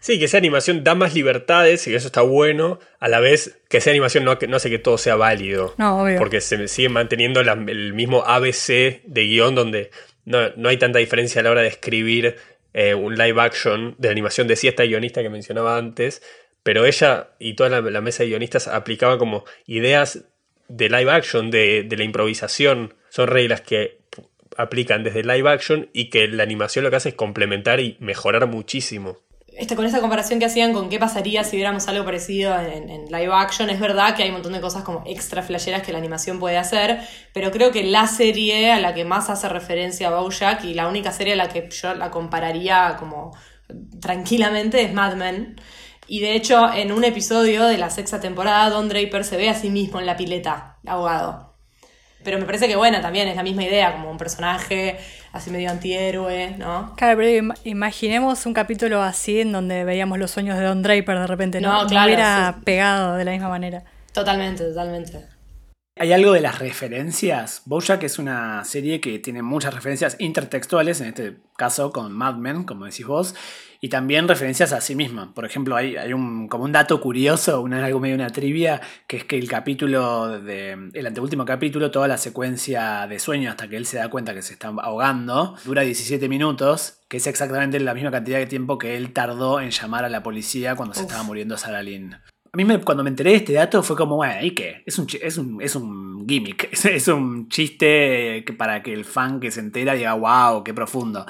Sí, que esa animación da más libertades y eso está bueno, a la vez que esa animación no, no hace que todo sea válido. No, obvio. Porque se sigue manteniendo la- el mismo ABC de guion donde no, no hay tanta diferencia a la hora de escribir eh, un live action de animación de esta guionista que mencionaba antes, pero ella y toda la, la mesa de guionistas aplicaba como ideas de live action, de, de la improvisación. Son reglas que aplican desde live action y que la animación lo que hace es complementar y mejorar muchísimo. Este, con esta comparación que hacían con qué pasaría si viéramos algo parecido en, en live action, es verdad que hay un montón de cosas como extra flasheras que la animación puede hacer, pero creo que la serie a la que más hace referencia Bojack y la única serie a la que yo la compararía como tranquilamente es Mad Men. Y de hecho, en un episodio de la sexta temporada, Don Draper se ve a sí mismo en la pileta, ahogado. Pero me parece que, bueno, también es la misma idea, como un personaje así medio antihéroe, ¿no? Claro, pero im- imaginemos un capítulo así en donde veíamos los sueños de Don Draper de repente, ¿no? No, claro, hubiera sí. pegado de la misma manera. Totalmente, totalmente. Hay algo de las referencias. Bojack es una serie que tiene muchas referencias intertextuales, en este caso con Mad Men, como decís vos, y también referencias a sí misma. Por ejemplo, hay, hay un, como un dato curioso, una, algo medio una trivia, que es que el capítulo, de, el anteúltimo capítulo, toda la secuencia de sueño hasta que él se da cuenta que se está ahogando, dura 17 minutos, que es exactamente la misma cantidad de tiempo que él tardó en llamar a la policía cuando se estaba muriendo Sarah Lynn. A mí me- cuando me enteré de este dato fue como, bueno, ¿y qué? Es un, es un, es un gimmick, es, es un chiste que para que el fan que se entera diga, wow, qué profundo.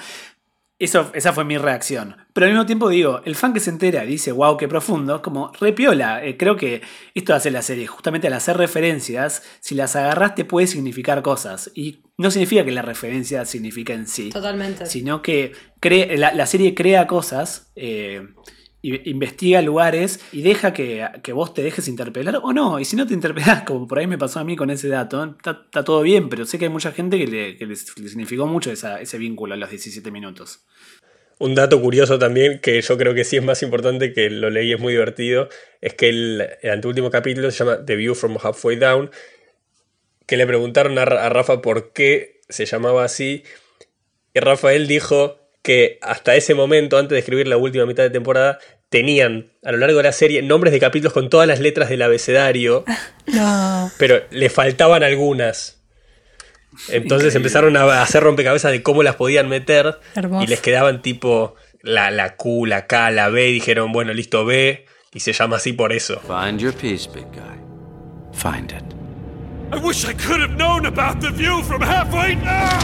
Eso, esa fue mi reacción. Pero al mismo tiempo digo, el fan que se entera y dice, wow, qué profundo, como repiola. Eh, creo que esto hace la serie, justamente al hacer referencias, si las agarras te puede significar cosas. Y no significa que la referencia signifique en sí Totalmente. sino que cree- la, la serie crea cosas, eh, investiga lugares y deja que, que vos te dejes interpelar o no. Y si no te interpelás, como por ahí me pasó a mí con ese dato, está, todo bien, pero sé que hay mucha gente que le, significó mucho ese vínculo a los 17 minutos. Un dato curioso también, que yo creo que sí es más importante, que lo leí, es muy divertido, es que el, el anteúltimo capítulo se llama The View from Halfway Down, que le preguntaron a, a Rafa por qué se llamaba así, y Rafael dijo que hasta ese momento, antes de escribir la última mitad de temporada, tenían a lo largo de la serie nombres de capítulos con todas las letras del abecedario, No. pero le faltaban algunas. Entonces Increíble. empezaron a hacer rompecabezas de cómo las podían meter Hermoso. y les quedaban tipo la, la Q, la K, la B y dijeron, bueno, listo, B y se llama así por eso. Find your peace, big guy. Find it. I wish I could have known about the view from halfway down!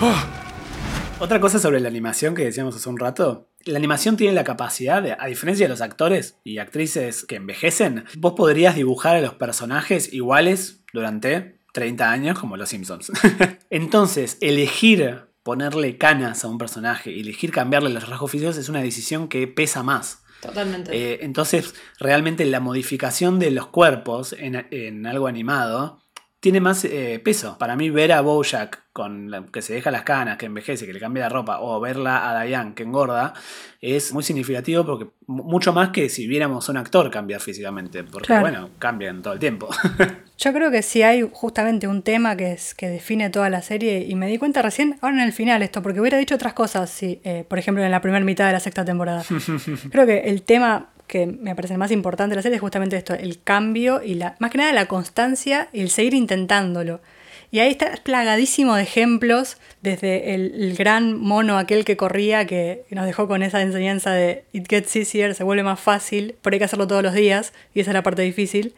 Otra cosa sobre la animación que decíamos hace un rato. La animación tiene la capacidad de, a diferencia de los actores y actrices que envejecen, vos podrías dibujar a los personajes iguales durante 30 años como los Simpsons. Entonces, elegir ponerle canas a un personaje y elegir cambiarle los rasgos físicos es una decisión que pesa más. Totalmente. Eh, entonces, realmente la modificación de los cuerpos en, en algo animado tiene más eh, peso. Para mí, ver a Bojack con la- que se deja las canas, que envejece, que le cambia la ropa, o verla a Diane que engorda, es muy significativo porque mu- mucho más que si viéramos a un actor cambiar físicamente. Porque, Claro. bueno, cambian todo el tiempo. Yo creo que sí hay justamente un tema que, es, que define toda la serie y me di cuenta recién, ahora en el final esto, porque hubiera dicho otras cosas, si, eh, por ejemplo, en la primera mitad de la sexta temporada. creo que el tema que me parece más importante de la serie es justamente esto, el cambio y la, más que nada la constancia y el seguir intentándolo. Y ahí está plagadísimo de ejemplos, desde el, el gran mono aquel que corría, que nos dejó con esa enseñanza de it gets easier, se vuelve más fácil, pero hay que hacerlo todos los días, y esa es la parte difícil.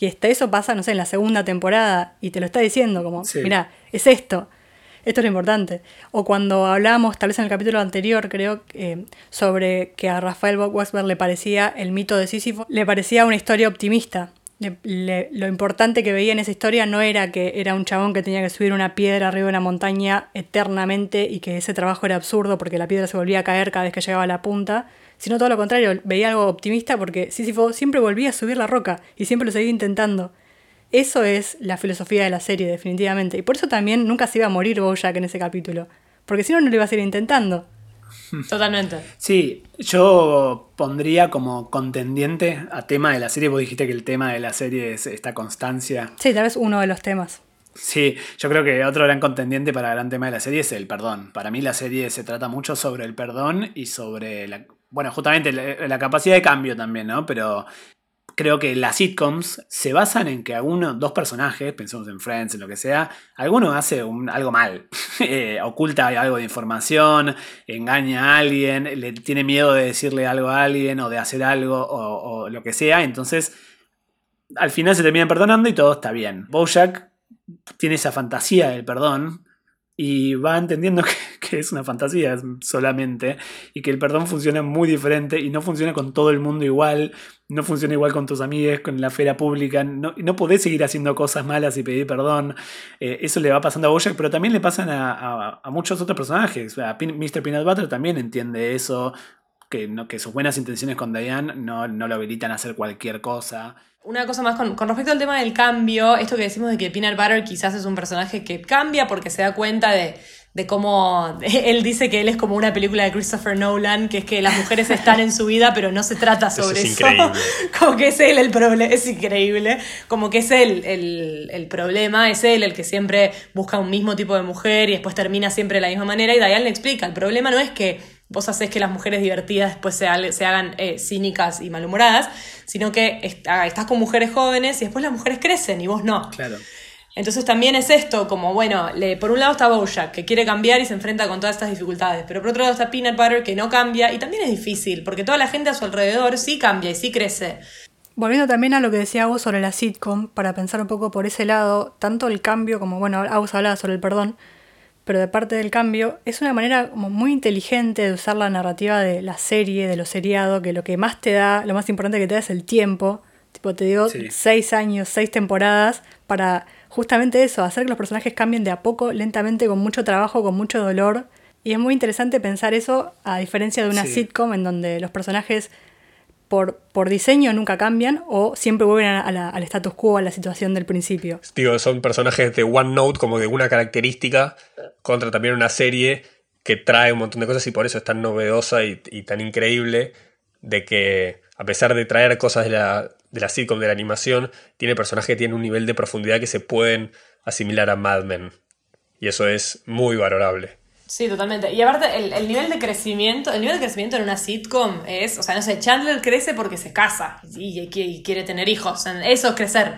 Y hasta eso pasa, no sé, en la segunda temporada, y te lo está diciendo, como, Sí. mira, es esto, esto es importante. O cuando hablábamos, tal vez en el capítulo anterior, creo, eh, sobre que a Rafael Wexberg le parecía el mito de Sísifo, le parecía una historia optimista. Lo importante que veía en esa historia no era que era un chabón que tenía que subir una piedra arriba de una montaña eternamente y que ese trabajo era absurdo porque la piedra se volvía a caer cada vez que llegaba a la punta, sino todo lo contrario, veía algo optimista porque Sísifo siempre volvía a subir la roca y siempre lo seguía intentando. Eso es la filosofía de la serie, definitivamente. Y por eso también nunca se iba a morir Bojack en ese capítulo. Porque si no, no lo iba a seguir intentando. Totalmente. Sí, yo pondría como contendiente a tema de la serie, vos dijiste que el tema de la serie es esta constancia. Sí, tal vez uno de los temas. Sí, yo creo que otro gran contendiente para el gran tema de la serie es el perdón. Para mí la serie se trata mucho sobre el perdón y sobre la... Bueno, justamente la, la capacidad de cambio también, ¿no? Pero creo que las sitcoms se basan en que alguno, dos personajes, pensemos en Friends, en lo que sea, alguno hace algo mal, Eh, oculta algo de información, engaña a alguien, le tiene miedo de decirle algo a alguien o de hacer algo o, o lo que sea, entonces al final se terminan perdonando y todo está bien. Bojack tiene esa fantasía del perdón y va entendiendo que, que es una fantasía solamente y que el perdón funciona muy diferente y no funciona con todo el mundo igual, no funciona igual con tus amigos, con la esfera pública, no, no podés seguir haciendo cosas malas y pedir perdón. Eh, eso le va pasando a Bojack, pero también le pasan a, a- a muchos otros personajes. A Pin- Mr. Peanut Butter también entiende eso, que, no, que sus buenas intenciones con Diane no, no lo habilitan a hacer cualquier cosa. Una cosa más con, con respecto al tema del cambio, esto que decimos de que Peanut Butter quizás es un personaje que cambia porque se da cuenta de, de cómo él dice que él es como una película de Christopher Nolan, que es que las mujeres están en su vida, pero no se trata Eso sobre es eso. Como que es él el problema, es increíble. Como que es él el, el problema, es él el que siempre busca un mismo tipo de mujer y después termina siempre de la misma manera. Y Diane le explica, el problema no es que vos haces que las mujeres divertidas después se, se hagan eh, cínicas y malhumoradas, sino que est- ah, estás con mujeres jóvenes y después las mujeres crecen y vos no. Claro. Entonces también es esto, como bueno, le, por un lado está Bojack, que quiere cambiar y se enfrenta con todas estas dificultades, pero por otro lado está Peanut Butter, que no cambia y también es difícil, porque toda la gente a su alrededor sí cambia y sí crece. Volviendo también a lo que decía vos sobre la sitcom, para pensar un poco por ese lado, tanto el cambio como, bueno, Agus hablaba sobre el perdón, pero de parte del cambio, es una manera como muy inteligente de usar la narrativa de la serie, de lo seriado, que lo que más te da, lo más importante que te da es el tiempo. Tipo, te digo, Sí. seis años, seis temporadas, para justamente eso, hacer que los personajes cambien de a poco, lentamente, con mucho trabajo, con mucho dolor. Y es muy interesante pensar eso, a diferencia de una Sí. sitcom en donde los personajes por, por diseño nunca cambian o siempre vuelven a la- al status quo, a la situación del principio. Digo, son personajes de One Note, como de una característica, contra también una serie que trae un montón de cosas y por eso es tan novedosa y, tan increíble de que a pesar de traer cosas de la, de la sitcom, de la animación, tiene personajes que tienen un nivel de profundidad que se pueden asimilar a Mad Men. Y eso es muy valorable. Sí, totalmente. Y aparte, el, el nivel de crecimiento, el nivel de crecimiento en una sitcom es, o sea, no sé, Chandler crece porque se casa y, y- y quiere tener hijos. Eso es crecer.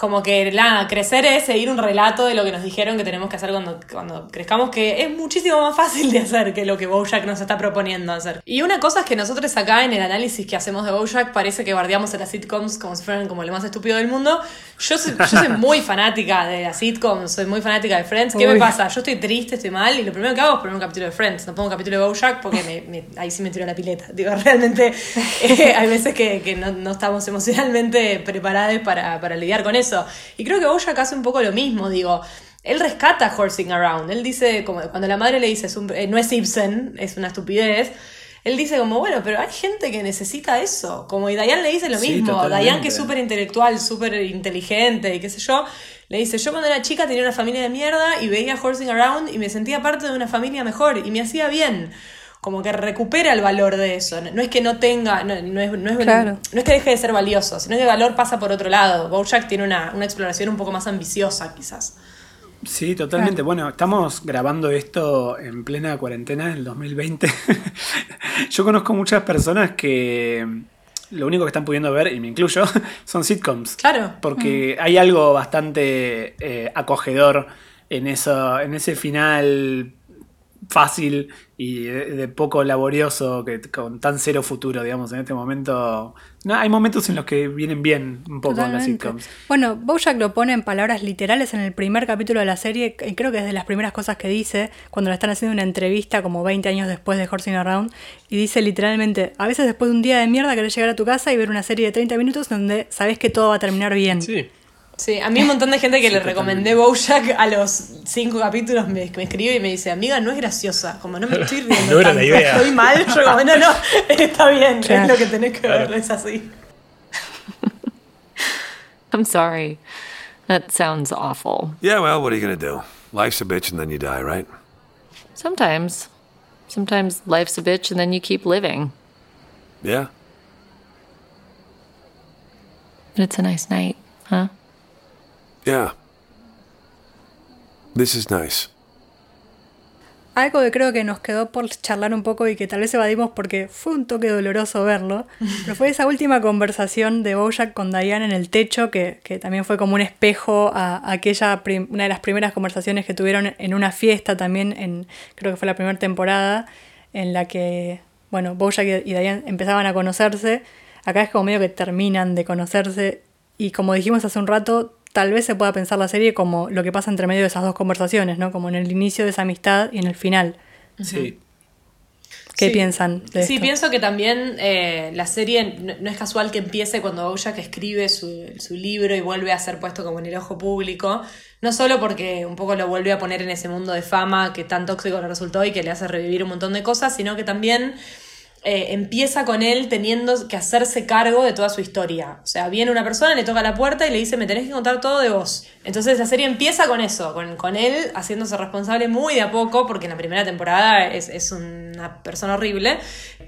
Como que nada, crecer es seguir un relato de lo que nos dijeron que tenemos que hacer cuando, cuando crezcamos, que es muchísimo más fácil de hacer que lo que Bojack nos está proponiendo hacer. Y una cosa es que nosotros acá en el análisis que hacemos de Bojack parece que bardeamos a las sitcoms como si fueran como lo más estúpido del mundo. Yo soy, yo soy muy fanática de las sitcoms, soy muy fanática de Friends. ¿Qué me pasa? Yo estoy triste, estoy mal y lo primero que hago es poner un capítulo de Friends. No pongo un capítulo de Bojack porque me- me- ahí sí me tiro la pileta. Digo, realmente eh, hay veces que, que no, no estamos emocionalmente preparados para, para lidiar con eso. Y creo que Bojack hace un poco lo mismo, digo. Él rescata Horsing Around. Él dice, como cuando la madre le dice, "Es un- eh, no es Ibsen, es una estupidez. Él dice como, bueno, pero hay gente que necesita eso. Como y Diane le dice lo Sí, mismo. totalmente. Diane que es súper intelectual, súper inteligente y qué sé yo, le dice, yo cuando era chica tenía una familia de mierda y veía Horsing Around y me sentía parte de una familia mejor y me hacía bien. Como que recupera el valor de eso. No no es que no tenga, no, no es, no, es, Claro. no es que deje de ser valioso, sino que el valor pasa por otro lado. Bojack tiene una, una exploración un poco más ambiciosa, quizás. Sí, totalmente. Bueno, estamos grabando esto en plena cuarentena del 2020. Yo conozco muchas personas que lo único que están pudiendo ver, y me incluyo, son sitcoms. Claro. Porque hay algo bastante eh, acogedor en, eso, en ese final fácil y de, de poco laborioso, que con tan cero futuro, digamos, en este momento. No, hay momentos en los que vienen bien un poco las Totalmente. sitcoms. Bueno, Bojack lo pone en palabras literales en el primer capítulo de la serie, y creo que es de las primeras cosas que dice, cuando le están haciendo una entrevista como 20 años después de Horsing Around, y dice literalmente, a veces después de un día de mierda querés llegar a tu casa y ver una serie de 30 minutos donde sabes que todo va a terminar bien. Sí. Sí, a mí un montón de gente que le recomendé Bojack a los cinco capítulos me, me escribe y me dice, amiga, no es graciosa, como no me estoy riendo No era la tanto, idea. estoy mal, yo como, no, no, está bien, Claro. es lo que tenés que Claro. ver, es así. I'm sorry. That sounds awful. Yeah, well, what are you gonna do? Life's a bitch and then you die, right? Sometimes. Sometimes life's a bitch and then you keep living. Yeah? But it's a nice night, huh? Yeah. This is nice. Algo que creo que nos quedó por charlar un poco y que tal vez evadimos porque fue un toque doloroso verlo, pero fue esa última conversación de Bojack con Diane en el techo, que, que también fue como un espejo a, a aquella, una de las primeras conversaciones que tuvieron en una fiesta también, en, creo que fue la primera temporada, en la que, bueno, Bojack y y Diane empezaban a conocerse. Acá es como medio que terminan de conocerse y como dijimos hace un rato, tal vez se pueda pensar la serie como lo que pasa entre medio de esas dos conversaciones, ¿no? Como en el inicio de esa amistad y en el final. Sí. ¿Qué Sí. piensan de Sí, esto? pienso que también eh, la serie no, no es casual que empiece cuando Bojack escribe su, su libro y vuelve a ser puesto como en el ojo público. No solo porque un poco lo vuelve a poner en ese mundo de fama que tan tóxico le resultó y que le hace revivir un montón de cosas, sino que también eh, empieza con él teniendo que hacerse cargo de toda su historia. O sea, viene una persona, le toca la puerta y le dice, me tenés que contar todo de vos. Entonces la serie empieza con eso, con, con él haciéndose responsable muy de a poco, porque en la primera temporada es, es una persona horrible,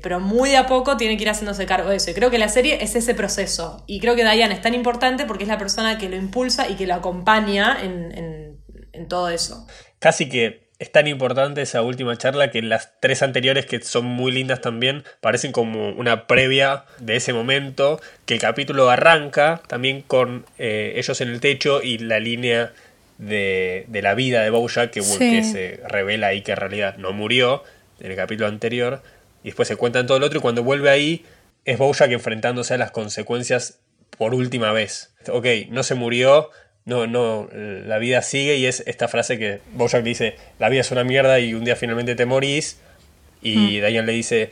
pero muy de a poco tiene que ir haciéndose cargo de eso. Y creo que la serie es ese proceso. Y creo que Diane es tan importante porque es la persona que lo impulsa y que lo acompaña en, en- en todo eso. Casi que es tan importante esa última charla que las tres anteriores, que son muy lindas también, parecen como una previa de ese momento, que el capítulo arranca también con eh, ellos en el techo y la línea de, de la vida de Bojack, que, Sí. que se revela ahí que en realidad no murió en el capítulo anterior, y después se cuentan todo el otro, y cuando vuelve ahí es Bojack enfrentándose a las consecuencias por última vez. Ok, no se murió, no, no, la vida sigue y es esta frase que Bojack dice, la vida es una mierda y un día finalmente te morís. Y Diane le dice,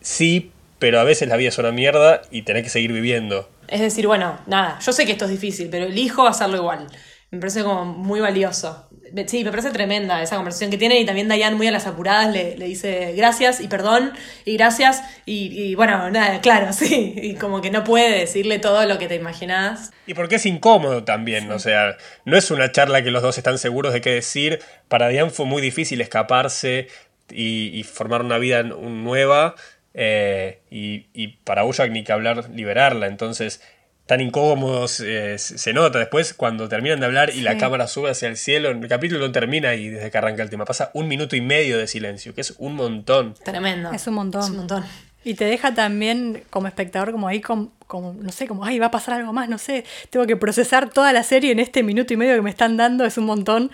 sí, pero a veces la vida es una mierda y tenés que seguir viviendo. Es decir, bueno, nada, yo sé que esto es difícil, pero elijo hacerlo igual. Me parece como muy valioso. Sí, me parece tremenda esa conversación que tienen y también Diane muy a las apuradas le, le dice gracias y perdón y gracias y, y bueno, nada, claro, sí, y como que no puede decirle todo lo que te imaginás. Y porque es incómodo también, o sea, no es una charla que los dos están seguros de qué decir. Para Diane fue muy difícil escaparse y, y formar una vida nueva. eh, y, y para Bojack ni que hablar liberarla. Entonces, tan incómodos eh, se nota. Después, cuando terminan de hablar y la cámara sube hacia el cielo, el capítulo no termina y desde que arranca el tema. Pasa un minuto y medio de silencio, que es un montón. Tremendo. Es un montón. Es un montón. Y te deja también como espectador como ahí como, como, no sé, como, ay, va a pasar algo más, no sé, tengo que procesar toda la serie en este minuto y medio que me están dando, es un montón.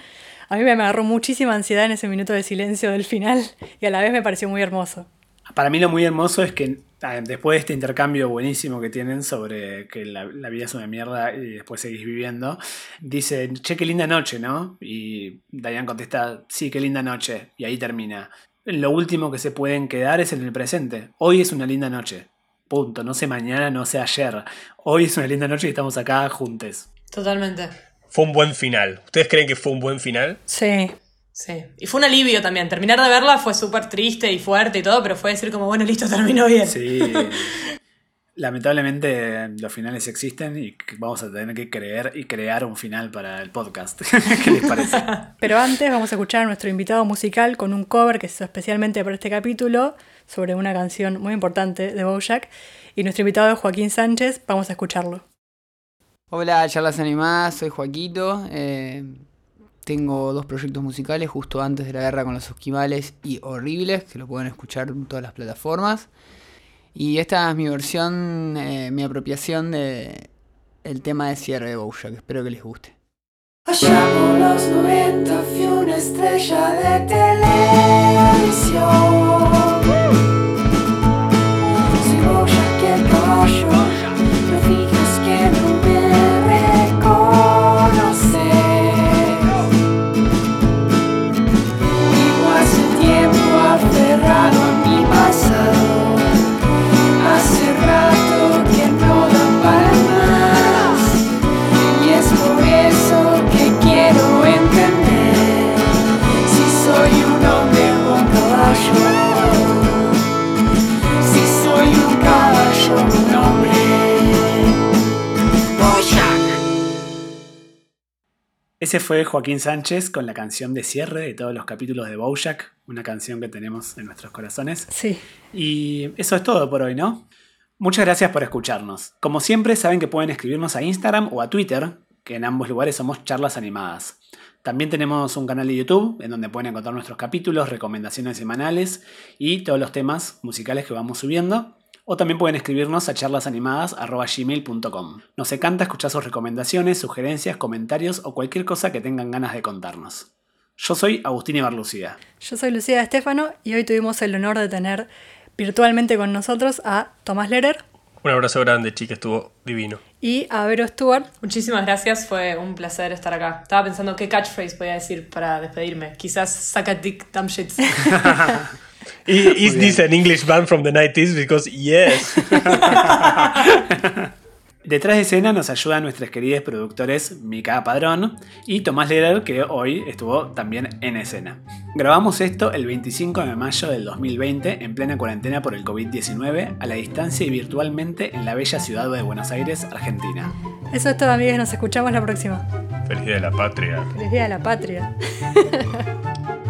A mí me agarró muchísima ansiedad en ese minuto de silencio del final y a la vez me pareció muy hermoso. Para mí lo muy hermoso es que ah, después de este intercambio buenísimo que tienen sobre que la, la vida es una mierda y después seguís viviendo, dice, che, qué linda noche, ¿no? Y Diane contesta, sí, qué linda noche. Y ahí termina. Lo último que se pueden quedar es en el presente. Hoy es una linda noche. Punto. No sé mañana, no sé ayer. Hoy es una linda noche y estamos acá juntos. Totalmente. Fue un buen final. ¿Ustedes creen que fue un buen final? Sí, Sí. Y fue un alivio también. Terminar de verla fue súper triste y fuerte y todo, pero fue decir como, bueno, listo, terminó bien. Sí. Lamentablemente los finales existen y vamos a tener que creer y crear un final para el podcast. ¿Qué les parece? pero antes vamos a escuchar a nuestro invitado musical con un cover que se hizo especialmente para este capítulo sobre una canción muy importante de Bojack y nuestro invitado es Joaquín Sánchez, vamos a escucharlo. Hola, charlas animadas, soy Joaquito. eh, tengo dos proyectos musicales justo antes de la guerra con los esquimales y horribles, que lo pueden escuchar en todas las plataformas. Y esta es mi versión, eh, mi apropiación de tema de cierre de Bojack. Espero que les guste. Allá por los 90 fui una estrella de televisión. Ese fue Joaquín Sánchez con la canción de cierre de todos los capítulos de Bojack, una canción que tenemos en nuestros corazones. Sí, Y eso es todo por hoy, ¿no? Muchas gracias por escucharnos. Como siempre, saben que pueden escribirnos a Instagram o a Twitter, que en ambos lugares somos charlas animadas. También tenemos un canal de YouTube en donde pueden encontrar nuestros capítulos, recomendaciones semanales y todos los temas musicales que vamos subiendo. O también pueden escribirnos a charlasanimadas.gmail.com. Nos encanta escuchar sus recomendaciones, sugerencias, comentarios o cualquier cosa que tengan ganas de contarnos. Yo soy Agustín Ibarlucía. yo soy Lucía Estefano y hoy tuvimos el honor de tener virtualmente con nosotros a Tomás Lerer Un abrazo grande, chica, estuvo divino. y a Vero Stewart. Muchísimas gracias, fue un placer estar acá. Estaba pensando qué catchphrase voy a decir para despedirme. Quizás saca dick dumb shits. Is this an English band from the 90s? Because yes. Detrás de escena nos ayudan nuestros queridos productores Mika Padrón y Tomás Leder, que hoy estuvo también en escena. Grabamos esto el 25 de mayo del 2020 en plena cuarentena por el COVID-19 a la distancia y virtualmente en la bella ciudad de Buenos Aires, Argentina. Eso es todo, amigos. Nos escuchamos la próxima. Feliz día de la patria. Feliz Día de la Patria.